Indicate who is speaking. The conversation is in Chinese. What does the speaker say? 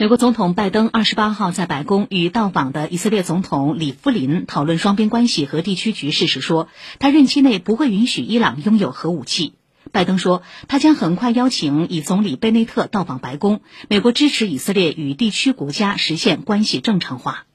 Speaker 1: 美国总统拜登二十八号在白宫与到访的以色列总统里夫林讨论双边关系和地区局势时说，他任期内不会允许伊朗拥有核武器。拜登说，他将很快邀请以总理贝内特到访白宫，美国支持以色列与地区国家实现关系正常化。